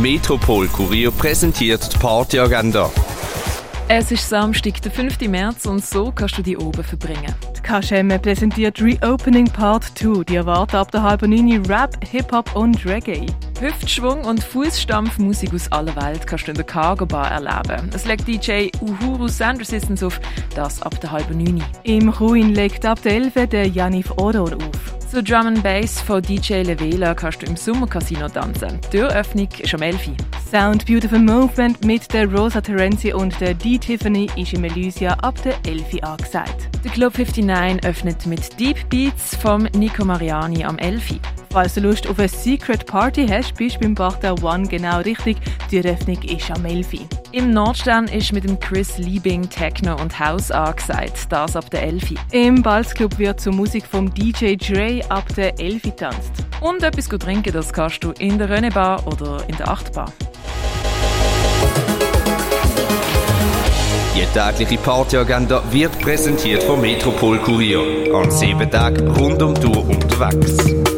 Metropol Kurier präsentiert die Partyagenda. Es ist Samstag, der 5. März und so kannst du die oben verbringen. Die KSM präsentiert Reopening Part 2. Die erwarten ab der halben 9 Rap, Hip-Hop und Reggae. Hüftschwung und Fußstampfmusik aus aller Welt kannst du in der Cargo Bar erleben. Es legt DJ Uhuru Sound Resistance auf, das ab der halben 9. Im Ruin legt ab der 11 der Janif Oron auf. Zu Drum and Bass von DJ Levela kannst du im Sommercasino tanzen. Die Türöffnung ist am 11. Sound Beautiful Movement mit der Rosa Terenzi und der D. Tiffany ist im Elysia ab der 11 angesagt. Der Club 59 öffnet mit Deep Beats vom Nico Mariani am 11. Falls du Lust auf eine Secret Party hast, bist du beim Bachta One genau richtig. Die Eröffnung ist am 11. Im Nordstern ist mit dem Chris Liebing Techno und House angesagt, das ab der 11. Im Balzclub wird zur Musik vom DJ Dre ab der 11 tanzt. Und etwas gut trinken, das kannst du in der Röne Bar oder in der Achtbar. Die tägliche Partyagenda wird präsentiert vom Metropol Kurier. An sieben Tagen rund um die Tour unterwegs.